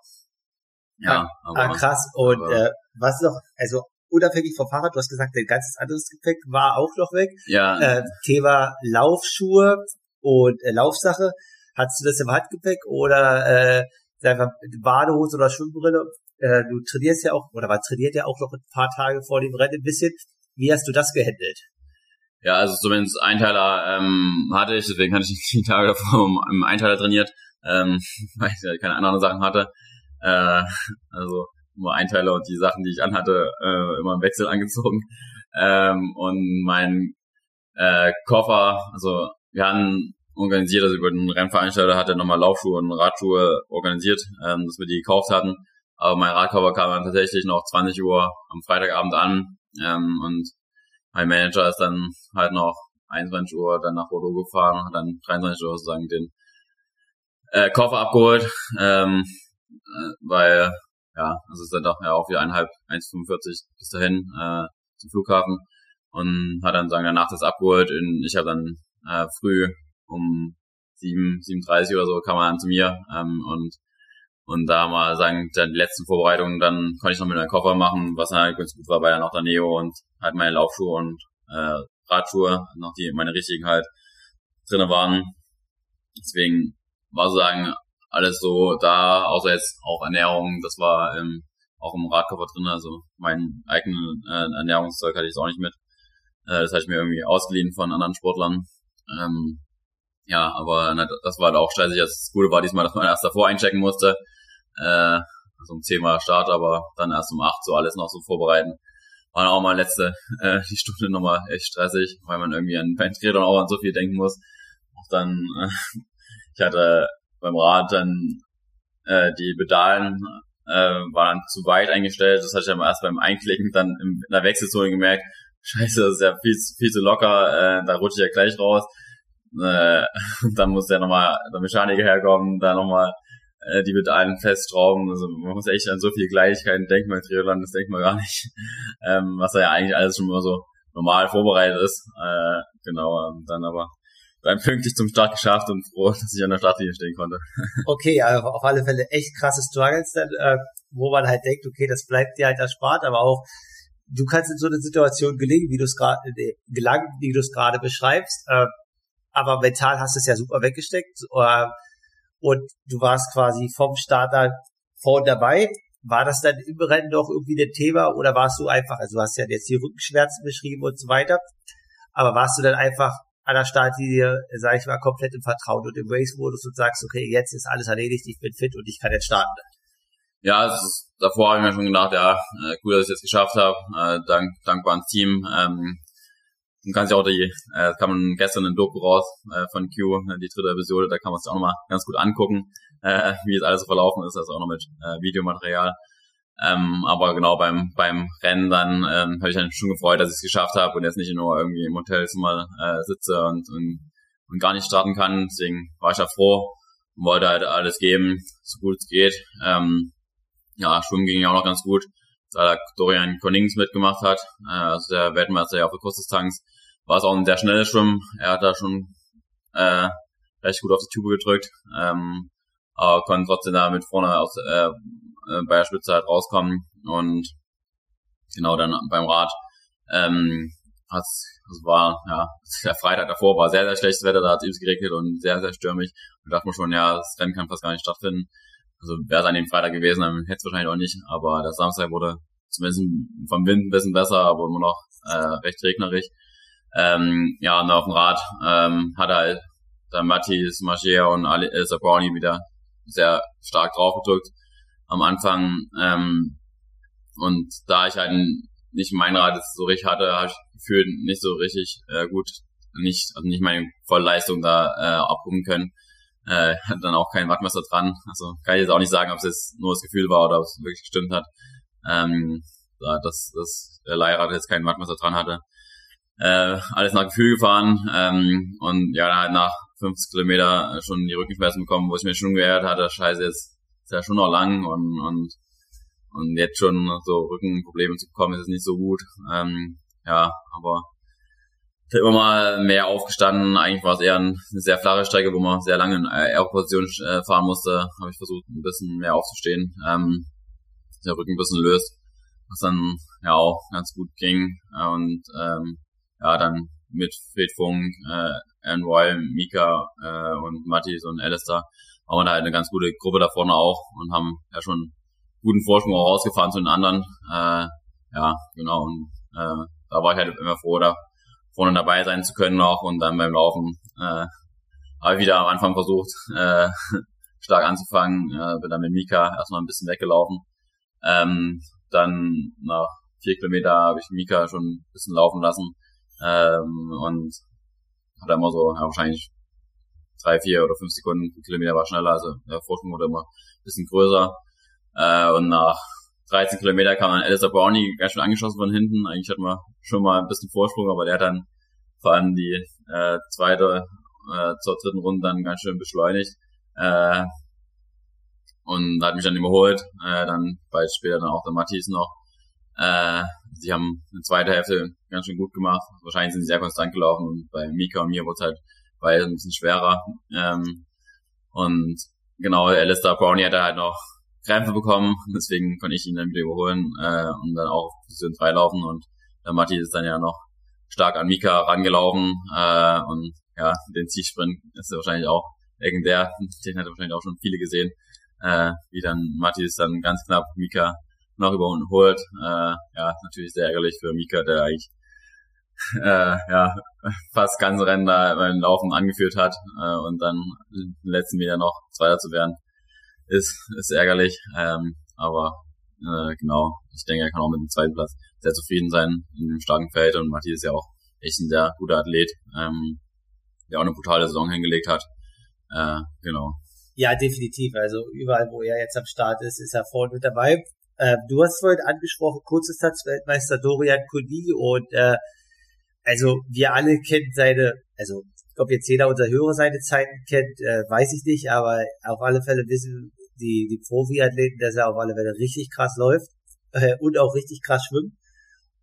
Ja, ah, aber, ah, krass. Und aber, äh, was noch, also unabhängig vom Fahrrad, du hast gesagt, dein ganzes anderes Gepäck war auch noch weg. Ja. Äh, Thema Laufschuhe und äh, Laufsache. Hattest du das im Handgepäck oder äh, einfach Badehose oder Schwimmbrille? Äh, du trainierst ja auch, oder war trainiert ja auch noch ein paar Tage vor dem Rennen ein bisschen. Wie hast du das gehandelt? Ja, also zumindest Einteiler ähm, hatte ich, deswegen hatte ich die Tage davor im Einteiler trainiert, ähm, weil ich ja keine anderen Sachen hatte. Äh, also nur Einteiler und die Sachen, die ich anhatte, äh, immer im Wechsel angezogen. Ähm, und mein äh, Koffer, also wir hatten organisiert, also über den Rennveranstalter hat er nochmal Laufschuhe und Radschuhe organisiert, ähm, dass wir die gekauft hatten. Aber mein Radcover kam dann tatsächlich noch 20 Uhr am Freitagabend an ähm, und mein Manager ist dann halt noch 21 Uhr dann nach Bordeaux gefahren und hat dann 23 Uhr sozusagen den äh, Koffer abgeholt, ähm, äh, weil ja, also ist dann doch ja auch wieder eineinhalb, 1,45 bis dahin äh, zum Flughafen und hat dann sagen danach das abgeholt. Und ich habe dann äh, früh um 7, 7.30 oder so kam er dann zu mir ähm, und und da mal sagen, dann die letzten Vorbereitungen, dann konnte ich noch mit meinem Koffer machen, was halt ganz gut war, weil dann noch der Neo und halt meine Laufschuhe und äh, Radschuhe, noch die meine richtigen halt drinne waren. Deswegen war sozusagen alles so da, außer jetzt auch Ernährung, das war ähm, auch im Radkoffer drin, also mein eigenen äh, Ernährungszeug hatte ich auch nicht mit. Äh, das hatte ich mir irgendwie ausgeliehen von anderen Sportlern. Ähm, ja, aber na, das war halt auch stressig. Das Gute war diesmal, dass man erst davor einchecken musste. Äh, also um 10 Mal Start, aber dann erst um 8 so alles noch so vorbereiten. War auch mal letzte, äh, die Stunde nochmal echt stressig, weil man irgendwie an Triathlon auch an so viel denken muss. Auch dann, äh, ich hatte beim Rad dann äh, die Pedalen äh, waren zu weit eingestellt. Das hatte ich aber erst beim Einklicken dann in der Wechselzone gemerkt. Scheiße, das ist ja viel, viel zu locker, äh, da rutsche ich ja gleich raus. Äh, dann muss ja nochmal der Mechaniker herkommen, da nochmal äh, die Pedalen festschrauben. Also man muss echt an so viele Gleichheiten denken bei Triathlon, das denkt man gar nicht. Ähm, was da ja eigentlich alles schon immer so normal vorbereitet ist. Äh, genau, und dann aber dann pünktlich zum Start geschafft und froh, dass ich an der Startlinie stehen konnte. okay, ja, auf alle Fälle echt krasse Struggles dann, äh, wo man halt denkt, okay, das bleibt dir halt erspart, aber auch du kannst in so eine Situation gelingen, wie du es gerade äh, gelangen, wie du es gerade beschreibst. Äh, aber mental hast du es ja super weggesteckt äh, und du warst quasi vom Start da vorne dabei. War das dann im Rennen noch irgendwie ein Thema oder warst du einfach, also du hast ja jetzt die Rückenschmerzen beschrieben und so weiter, aber warst du dann einfach an der Startlinie, sage ich mal, komplett im Vertrauen und im Race-Modus und sagst, okay, jetzt ist alles erledigt, ich bin fit und ich kann jetzt starten. Ja, ist, davor habe ich mir schon gedacht, ja, äh, cool, dass ich jetzt geschafft habe, äh, dank, dankbar ans Team. Ähm, man kann sich auch die, äh, kann man gestern in Doku raus äh, von Q, äh, die dritte Episode, da kann man sich auch nochmal ganz gut angucken, äh, wie es alles so verlaufen ist, also auch noch mit äh, Videomaterial. Ähm, aber genau beim beim Rennen dann ähm, habe ich dann schon gefreut, dass ich es geschafft habe und jetzt nicht nur irgendwie im Hotelzimmer äh, sitze und, und, und gar nicht starten kann. Deswegen war ich ja froh und wollte halt alles geben, so gut es geht. Ähm, ja, Schwimmen ging ja auch noch ganz gut, da Dorian Konings mitgemacht hat, äh, also der Weltmeister ja auf der Kurzdistanz, war es auch ein sehr schnelles Schwimmen. Er hat da schon äh, recht gut auf die Tube gedrückt, ähm, aber konnte trotzdem da mit vorne aus, äh, äh, bei der Spitze halt rauskommen und genau dann beim Rad ähm, hat's, es war, ja, der Freitag davor war sehr, sehr schlechtes Wetter, da hat es geregnet und sehr, sehr stürmig. Und dachte mir schon, ja, das Rennen kann fast gar nicht stattfinden. Also wäre es an dem Freitag gewesen, dann hätte es wahrscheinlich auch nicht. Aber der Samstag wurde zumindest vom Wind ein bisschen besser, aber immer noch äh, recht regnerig. Ähm, ja, und auf dem Rad ähm, hat halt der Matthias Marchier und Ali, äh, Brownie wieder sehr stark draufgedrückt am Anfang. Ähm, und da ich halt nicht mein Rad so richtig hatte, habe ich gefühlt nicht so richtig äh, gut, nicht, also nicht meine Vollleistung da äh, abrufen können. äh, hat dann auch kein Wattmesser dran. Also kann ich jetzt auch nicht sagen, ob es jetzt nur das Gefühl war oder ob es wirklich gestimmt hat. Ähm, dass, dass der Leihrad jetzt kein Wattmesser dran hatte. Äh, alles nach Gefühl gefahren ähm, und ja, dann halt nach 50 Kilometer schon die Rückenschmerzen bekommen, wo ich mir schon geärgert hatte, scheiße, jetzt ist ja schon noch lang und, und, und jetzt schon so Rückenprobleme zu bekommen, ist es nicht so gut. Ähm, ja, aber immer mal mehr aufgestanden. Eigentlich war es eher eine sehr flache Strecke, wo man sehr lange in Aero-Position äh, fahren musste. Habe ich versucht, ein bisschen mehr aufzustehen, ähm, der Rücken ein bisschen löst, was dann ja auch ganz gut ging. Und ähm, ja, dann mit Fred Funk, äh, Aaron Royal, Mika äh, und Mattis und Alistair haben wir da halt eine ganz gute Gruppe da vorne auch und haben ja schon guten Vorsprung auch rausgefahren zu den anderen. Äh, ja, genau. Und äh, da war ich halt immer froh, da vorne dabei sein zu können noch und dann beim Laufen äh, habe ich wieder am Anfang versucht, äh, stark anzufangen, äh, bin dann mit Mika erstmal ein bisschen weggelaufen. Ähm, dann nach vier Kilometer habe ich Mika schon ein bisschen laufen lassen ähm, und hat immer so ja, wahrscheinlich drei, vier oder fünf Sekunden pro Kilometer war schneller, also der Vorsprung wurde immer ein bisschen größer. Äh, und nach 13 Kilometer kam dann Alistair Brownie ganz schön angeschossen von hinten. Eigentlich hatten wir schon mal ein bisschen Vorsprung, aber der hat dann vor allem die äh, zweite äh, zur dritten Runde dann ganz schön beschleunigt. Äh, und hat mich dann überholt. Äh, dann bald später dann auch der Matthias noch. Äh, sie haben eine zweite Hälfte ganz schön gut gemacht. Wahrscheinlich sind sie sehr konstant gelaufen und bei Mika und mir wurde es halt weil ein bisschen schwerer. Ähm, und genau, Alistair Brownie hat halt noch Krämpfe bekommen, deswegen konnte ich ihn dann wieder überholen äh, und dann auch auf Position 3 laufen und der Matti ist dann ja noch stark an Mika rangelaufen äh, und ja, den Zielsprint ist wahrscheinlich auch legendär, den hat wahrscheinlich auch schon viele gesehen, äh, wie dann Matti ist dann ganz knapp Mika noch überholt. Äh, ja, natürlich sehr ärgerlich für Mika, der eigentlich äh, ja, fast ganze Rennen da beim Laufen angeführt hat äh, und dann im letzten Meter noch Zweiter zu werden ist, ist ärgerlich. Ähm, aber äh, genau, ich denke, er kann auch mit dem zweiten Platz sehr zufrieden sein in dem starken Feld und Matthias ist ja auch echt ein sehr guter Athlet, ähm, der auch eine brutale Saison hingelegt hat. Äh, genau. Ja, definitiv. Also überall, wo er jetzt am Start ist, ist er vorne mit dabei. Äh, du hast vorhin angesprochen, Kurzdistanz-Weltmeister Dorian Kuni und äh, also wir alle kennen seine, also ich glaube jetzt jeder unserer Hörer seine Zeiten kennt, äh, weiß ich nicht, aber auf alle Fälle wissen die, die Profi-Athleten, dass er auf alle Fälle richtig krass läuft äh, und auch richtig krass schwimmt.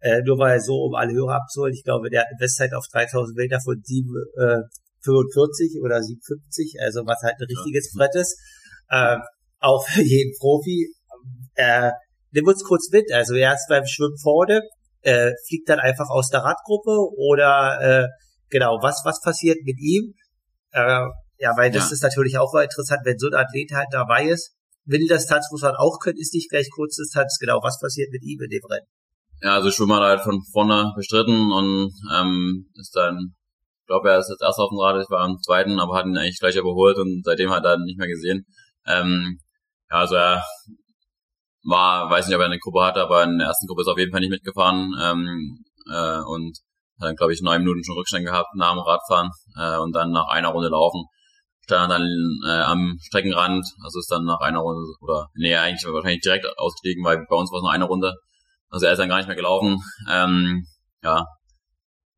Äh, nur weil er so, um alle Hörer abzuholen, ich glaube, der hat eine Bestzeit auf 3000 Meter von 7, äh, 45 oder 750, also was halt ein richtiges Brett ist. Äh, auch für jeden Profi. Äh, nimm uns kurz mit. Also er ist beim Schwimmen vorne, äh, fliegt dann einfach aus der Radgruppe oder äh, genau, was, was passiert mit ihm? Äh, ja, weil das ja. ist natürlich auch interessant, wenn so ein Athlet halt dabei ist. Mitteldistanz muss man auch können, ist nicht gleich Kurzdistanz. Genau, was passiert mit ihm in dem Rennen? Ja, also Schwimmer halt von vorne bestritten und ähm, ist dann, ich glaube, er ist jetzt erst auf dem Rad, ich war am zweiten, aber hat ihn eigentlich gleich überholt und seitdem hat er ihn nicht mehr gesehen. Ähm, ja, also er war, weiß nicht, ob er eine Gruppe hatte, aber in der ersten Gruppe ist er auf jeden Fall nicht mitgefahren ähm, äh, und hat dann, glaube ich, neun Minuten schon Rückstand gehabt nach dem Radfahren äh, und dann nach einer Runde laufen stand dann äh, am Streckenrand, also ist dann nach einer Runde oder nee, eigentlich wahrscheinlich direkt ausgestiegen, weil bei uns war es nur eine Runde. Also er ist dann gar nicht mehr gelaufen. Ähm, ja,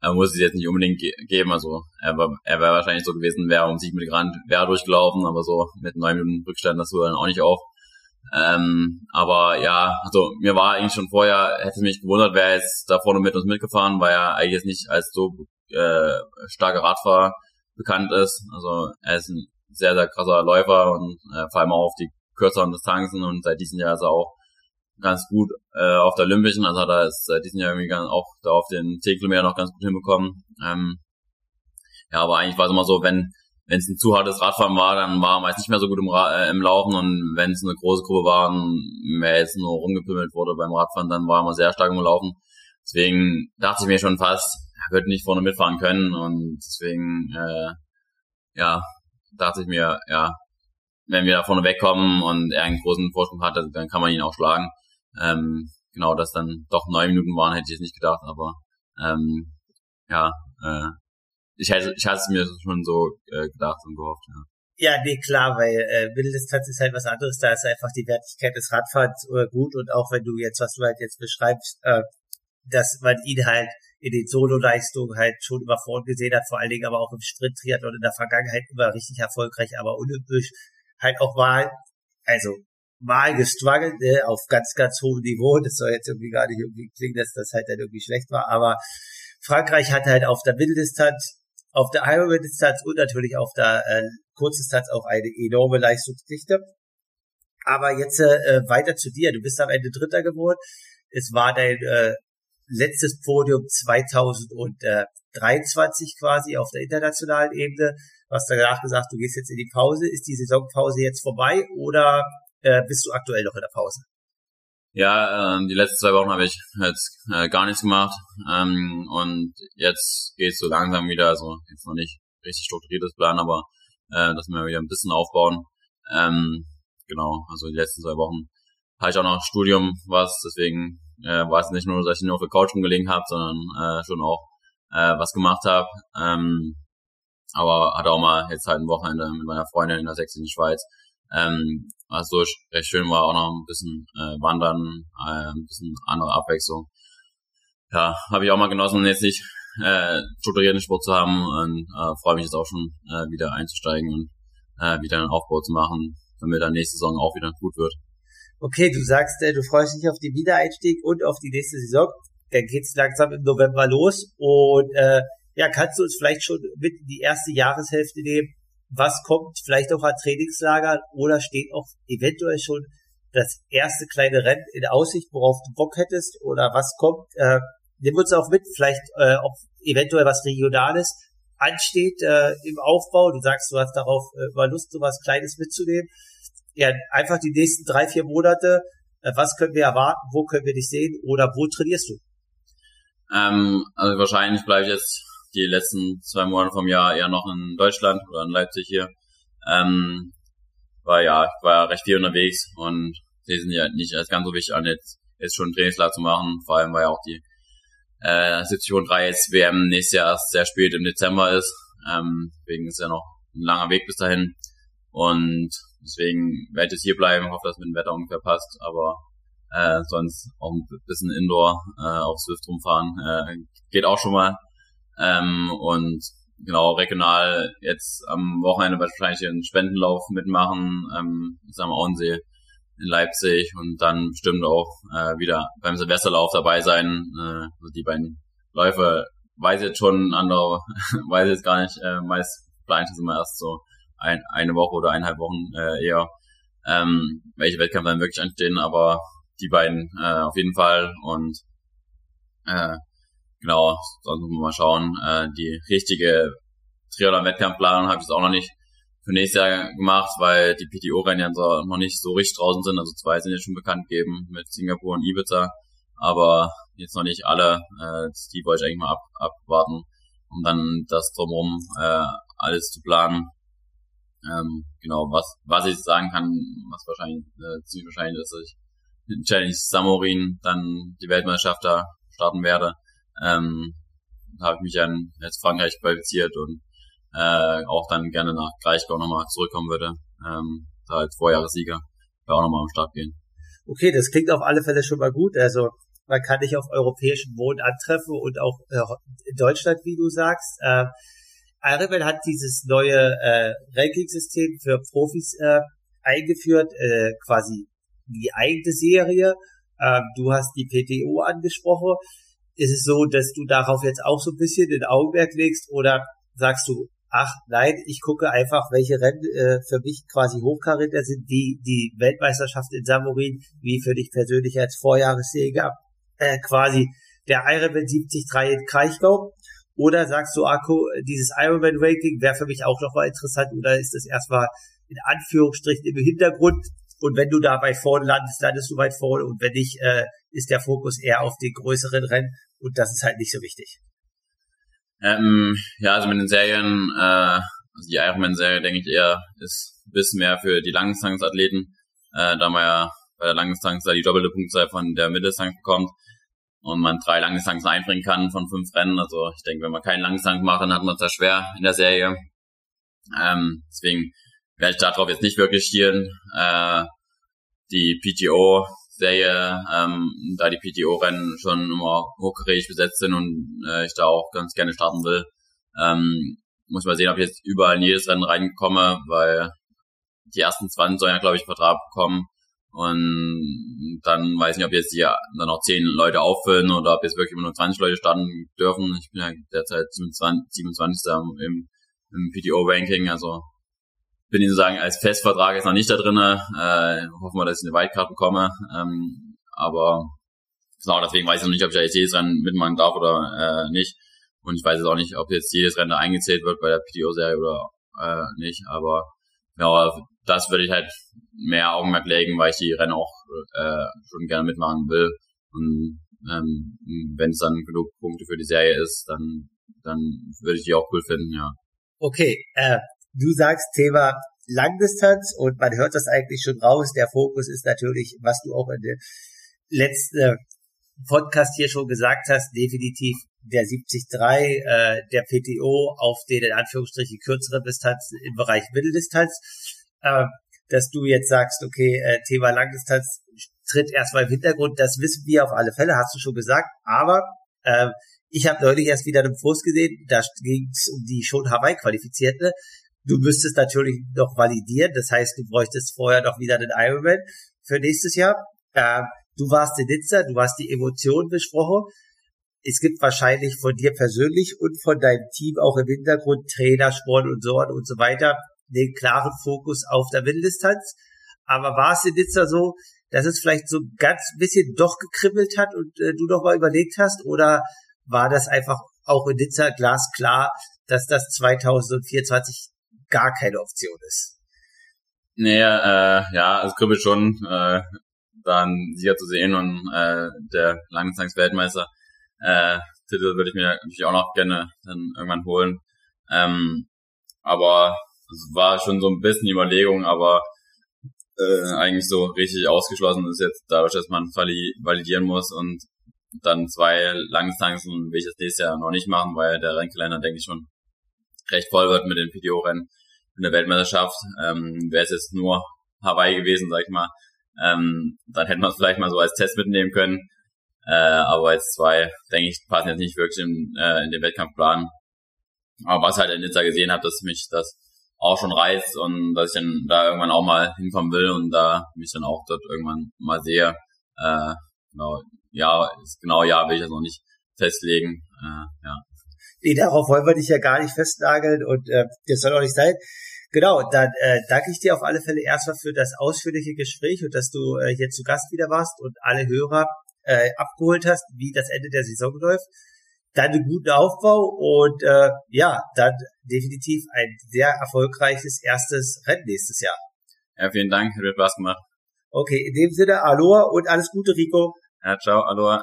er muss es jetzt nicht unbedingt ge geben. Also er, war, er wäre wahrscheinlich so gewesen, wäre um mit Grand wäre durchgelaufen, aber so mit neun Minuten Rückstand, das wurde dann auch nicht auf. Ähm, aber ja, also mir war eigentlich schon vorher, hätte mich gewundert, wer jetzt da vorne mit uns mitgefahren, weil er eigentlich jetzt nicht als so äh, starker Radfahrer bekannt ist. Also er ist ein sehr, sehr krasser Läufer und äh, vor allem auch auf die kürzeren Distanzen und seit diesem Jahr ist er auch ganz gut äh, auf der Olympischen, also hat er es seit diesem Jahr irgendwie ganz, auch da auf den 10 Kilometer noch ganz gut hinbekommen. Ähm, ja, aber eigentlich war es immer so, wenn wenn es ein zu hartes Radfahren war, dann war er meist nicht mehr so gut im, Ra äh, im Laufen und wenn es eine große Gruppe war und mehr jetzt nur rumgepimmelt wurde beim Radfahren, dann war er immer sehr stark im Laufen. Deswegen dachte ich mir schon fast, er wird nicht vorne mitfahren können und deswegen, äh, ja, dachte ich mir, ja, wenn wir da vorne wegkommen und er einen großen Vorsprung hat, dann kann man ihn auch schlagen. Ähm, genau, dass dann doch neun Minuten waren, hätte ich jetzt nicht gedacht, aber ähm, ja, äh, ich hätte, ich hatte es mir schon so äh, gedacht und gehofft, ja. Ja, nee, klar, weil äh, Mitteldistanz ist halt was anderes, da ist einfach die Wertigkeit des Radfahrens äh, gut und auch wenn du jetzt, was du halt jetzt beschreibst, äh, dass man ihn halt in den Solo-Leistungen halt schon immer vorn gesehen hat, vor allen Dingen aber auch im Sprint-Triathlon in der Vergangenheit immer richtig erfolgreich, aber unüblich halt auch mal, also mal gestruggelt, ne, auf ganz, ganz hohem Niveau. Das soll jetzt irgendwie gar nicht irgendwie klingen, dass das halt dann irgendwie schlecht war, aber Frankreich hat halt auf der Mitteldistanz auf der Ironman-Distanz und natürlich auf der äh, Kurzdistanz auch eine enorme Leistungsdichte. Aber jetzt äh, weiter zu dir. Du bist am Ende Dritter geworden. Es war dein äh, letztes Podium 2023 quasi auf der internationalen Ebene. Du hast danach gesagt, du gehst jetzt in die Pause. Ist die Saisonpause jetzt vorbei oder äh, bist du aktuell noch in der Pause? Ja, äh, die letzten zwei Wochen habe ich jetzt äh, gar nichts gemacht ähm, und jetzt geht es so langsam wieder, also jetzt noch nicht richtig strukturiertes Plan, aber äh, dass wir wieder ein bisschen aufbauen. Ähm, genau, also die letzten zwei Wochen habe ich auch noch Studium was, deswegen äh, war es nicht nur, dass ich nur auf der Couch rumgelegen habe, sondern äh, schon auch äh, was gemacht habe. Ähm, aber hatte auch mal jetzt halt ein Wochenende mit meiner Freundin in der sächsischen Schweiz ähm, was so recht schön war, auch noch ein bisschen äh, Wandern, äh, ein bisschen andere Abwechslung. Ja, habe ich auch mal genossen, jetzt nicht äh, strukturierten Sport zu haben und äh, freue mich jetzt auch schon äh, wieder einzusteigen und äh, wieder einen Aufbau zu machen, damit dann nächste Saison auch wieder gut wird. Okay, du sagst, äh, du freust dich auf den Wiedereinstieg und auf die nächste Saison. Dann geht's langsam im November los und äh, ja, kannst du uns vielleicht schon mit in die erste Jahreshälfte nehmen? Was kommt vielleicht auch an Trainingslagern oder steht auch eventuell schon das erste kleine Rennen in Aussicht, worauf du Bock hättest oder was kommt. Äh, nimm uns auch mit, vielleicht äh, ob eventuell was Regionales ansteht äh, im Aufbau. Du sagst, du hast darauf äh, mal Lust, so was Kleines mitzunehmen. Ja, einfach die nächsten drei, vier Monate, äh, was können wir erwarten, wo können wir dich sehen oder wo trainierst du? Ähm, also wahrscheinlich bleibe ich jetzt die letzten zwei Monate vom Jahr eher noch in Deutschland oder in Leipzig hier. Ähm, war ja, ich war recht viel unterwegs und die sind ja nicht als ganz so wichtig an, jetzt, jetzt schon ein Trainingslager zu machen. Vor allem, weil ja auch die äh, 70.3 jetzt WM nächstes Jahr erst sehr spät im Dezember ist. Ähm, deswegen ist ja noch ein langer Weg bis dahin. Und deswegen werde ich jetzt hier bleiben, hoffe, dass mit dem Wetter ungefähr passt, aber äh, sonst auch ein bisschen Indoor äh, auf Swift rumfahren. Äh, geht auch schon mal. Ähm, und genau, regional jetzt am Wochenende wahrscheinlich einen Spendenlauf mitmachen, ähm, ist am Auensee in Leipzig und dann bestimmt auch äh, wieder beim Silvesterlauf dabei sein. Äh, also die beiden Läufe weiß jetzt schon, andere weiß jetzt gar nicht, äh, meist plant es immer erst so ein, eine Woche oder eineinhalb Wochen äh, eher, ähm, welche Wettkämpfe dann wirklich anstehen, aber die beiden äh, auf jeden Fall. Und äh, genau, sonst wir mal schauen. Äh, die richtige Triathlon-Wettkampfplanung habe ich jetzt auch noch nicht für nächstes Jahr gemacht, weil die PTO-Rennen ja so, noch nicht so richtig draußen sind. Also zwei sind jetzt schon bekannt gegeben mit Singapur und Ibiza, aber jetzt noch nicht alle. Äh, die wollte ich eigentlich mal ab, abwarten, um dann das drumherum äh, alles zu planen. Ähm, genau, was, was ich sagen kann, was wahrscheinlich äh, ziemlich wahrscheinlich ist, dass ich in Challenge Samorin dann die Weltmeisterschaft da starten werde. Ähm, habe ich mich an jetzt Frankreich qualifiziert und äh, auch dann gerne nach Gleichgau nochmal zurückkommen würde. Ähm, da als Vorjahressieger da auch nochmal am Start gehen. Okay, das klingt auf alle Fälle schon mal gut. Also man kann dich auf europäischem Boden antreffen und auch äh, in Deutschland, wie du sagst. Äh, Ironman hat dieses neue äh, Ranking-System für Profis äh, eingeführt, äh, quasi die eigene Serie. Äh, du hast die PTO angesprochen ist es so, dass du darauf jetzt auch so ein bisschen den Augenmerk legst oder sagst du, ach nein, ich gucke einfach, welche Rennen äh, für mich quasi Hochkaräter sind, wie die Weltmeisterschaft in Samorin, wie für dich persönlich als Vorjahresjäger, äh, quasi der Ironman 73 in Kraichgau. Oder sagst du, Akku, dieses Ironman-Ranking wäre für mich auch nochmal interessant oder ist das erstmal in Anführungsstrichen im Hintergrund und wenn du dabei vorne landest, landest du weit vorne und wenn nicht, äh, ist der Fokus eher auf die größeren Rennen und das ist halt nicht so wichtig. Ähm, ja, also mit den Serien, äh, also die Ironman-Serie, denke ich eher, ist ein bisschen mehr für die Langdistanzathleten, äh, da man ja bei der Langdistanz da die doppelte Punktzahl von der Mitteldistanz bekommt und man drei Langdistanzen einbringen kann von fünf Rennen. Also ich denke, wenn man keinen Langdistanz macht, dann hat man es da schwer in der Serie. Ähm, deswegen werde ich darauf jetzt nicht wirklich schielen. Äh, die PTO-Serie, ähm, da die PTO-Rennen schon immer hochkarätig besetzt sind und äh, ich da auch ganz gerne starten will, ähm, muss mal sehen, ob ich jetzt überall in jedes Rennen reinkomme, weil die ersten 20 sollen ja, glaube ich, Vertrag bekommen. Und dann weiß ich nicht, ob jetzt hier dann noch 10 Leute auffüllen oder ob jetzt wirklich immer nur 20 Leute starten dürfen. Ich bin ja derzeit 27, 27. im, im PTO-Ranking, also bin ich sozusagen als Festvertrag jetzt noch nicht da drinne. Äh, hoffen wir, dass ich eine Wildcard bekomme. Ähm, aber genau deswegen weiß ich noch nicht, ob ich jetzt jedes Rennen mitmachen darf oder äh, nicht. Und ich weiß jetzt auch nicht, ob jetzt jedes Rennen da eingezählt wird bei der PTO-Serie oder äh, nicht. Aber ja, das würde ich halt mehr Augenmerk legen, weil ich die Rennen auch äh, schon gerne mitmachen will. Und ähm, wenn es dann genug Punkte für die Serie ist, dann, dann würde ich die auch cool finden, ja. Okay, äh, du sagst Thema Langdistanz und man hört das eigentlich schon raus. Der Fokus ist natürlich, was du auch in der letzten Podcast hier schon gesagt hast, definitiv der 73, äh, der PTO auf den in Anführungsstrichen kürzeren Distanz im Bereich Mitteldistanz. Äh, dass du jetzt sagst, okay, äh, Thema Langdistanz tritt erstmal im Hintergrund, das wissen wir auf alle Fälle, hast du schon gesagt, aber äh, ich habe neulich erst wieder einen Post gesehen, da ging es um die schon Hawaii-Qualifizierte Du müsstest natürlich noch validieren, das heißt, du bräuchtest vorher noch wieder den Ironman für nächstes Jahr. Ähm, du warst in Nizza, du hast die Emotionen besprochen. Es gibt wahrscheinlich von dir persönlich und von deinem Team auch im Hintergrund Trainer, Sport und so und so weiter den klaren Fokus auf der Mitteldistanz. Aber war es in Nizza so, dass es vielleicht so ganz bisschen doch gekribbelt hat und äh, du noch mal überlegt hast? Oder war das einfach auch in Nizza glasklar, dass das 2024 gar keine Option ist. Nee, äh, ja, es kribbelt schon, äh, dann Sieger zu sehen und äh, der Langdistanz-Weltmeister äh, Titel würde ich mir natürlich auch noch gerne dann irgendwann holen. Ähm, aber es war schon so ein bisschen die Überlegung, aber äh, eigentlich so richtig ausgeschlossen ist jetzt dadurch, dass man validieren muss und dann zwei Langdistanzen will ich das nächstes Jahr noch nicht machen, weil der Rennkalender, denke ich, schon recht voll wird mit den PTO-Rennen in der Weltmeisterschaft. Ähm, Wäre es jetzt nur Hawaii gewesen, sag ich mal, ähm, dann hätten wir es vielleicht mal so als Test mitnehmen können. Äh, aber jetzt zwei, denke ich, passen jetzt nicht wirklich in, äh, in den Wettkampfplan. Aber was halt in Nizza gesehen habe, dass mich das auch schon reizt und dass ich dann da irgendwann auch mal hinkommen will und da mich dann auch dort irgendwann mal sehe. Äh, genau, ja, genau ja will ich das noch nicht festlegen. Äh, ja. Nee, darauf wollen wir dich ja gar nicht festnageln und äh, das soll auch nicht sein. Genau, dann äh, danke ich dir auf alle Fälle erstmal für das ausführliche Gespräch und dass du äh, hier zu Gast wieder warst und alle Hörer äh, abgeholt hast, wie das Ende der Saison läuft. Dann einen guten Aufbau und äh, ja, dann definitiv ein sehr erfolgreiches erstes Rennen nächstes Jahr. Ja, vielen Dank, hat mir Spaß gemacht. Okay, in dem Sinne, Aloha und alles Gute, Rico. Ja, ciao, Aloha.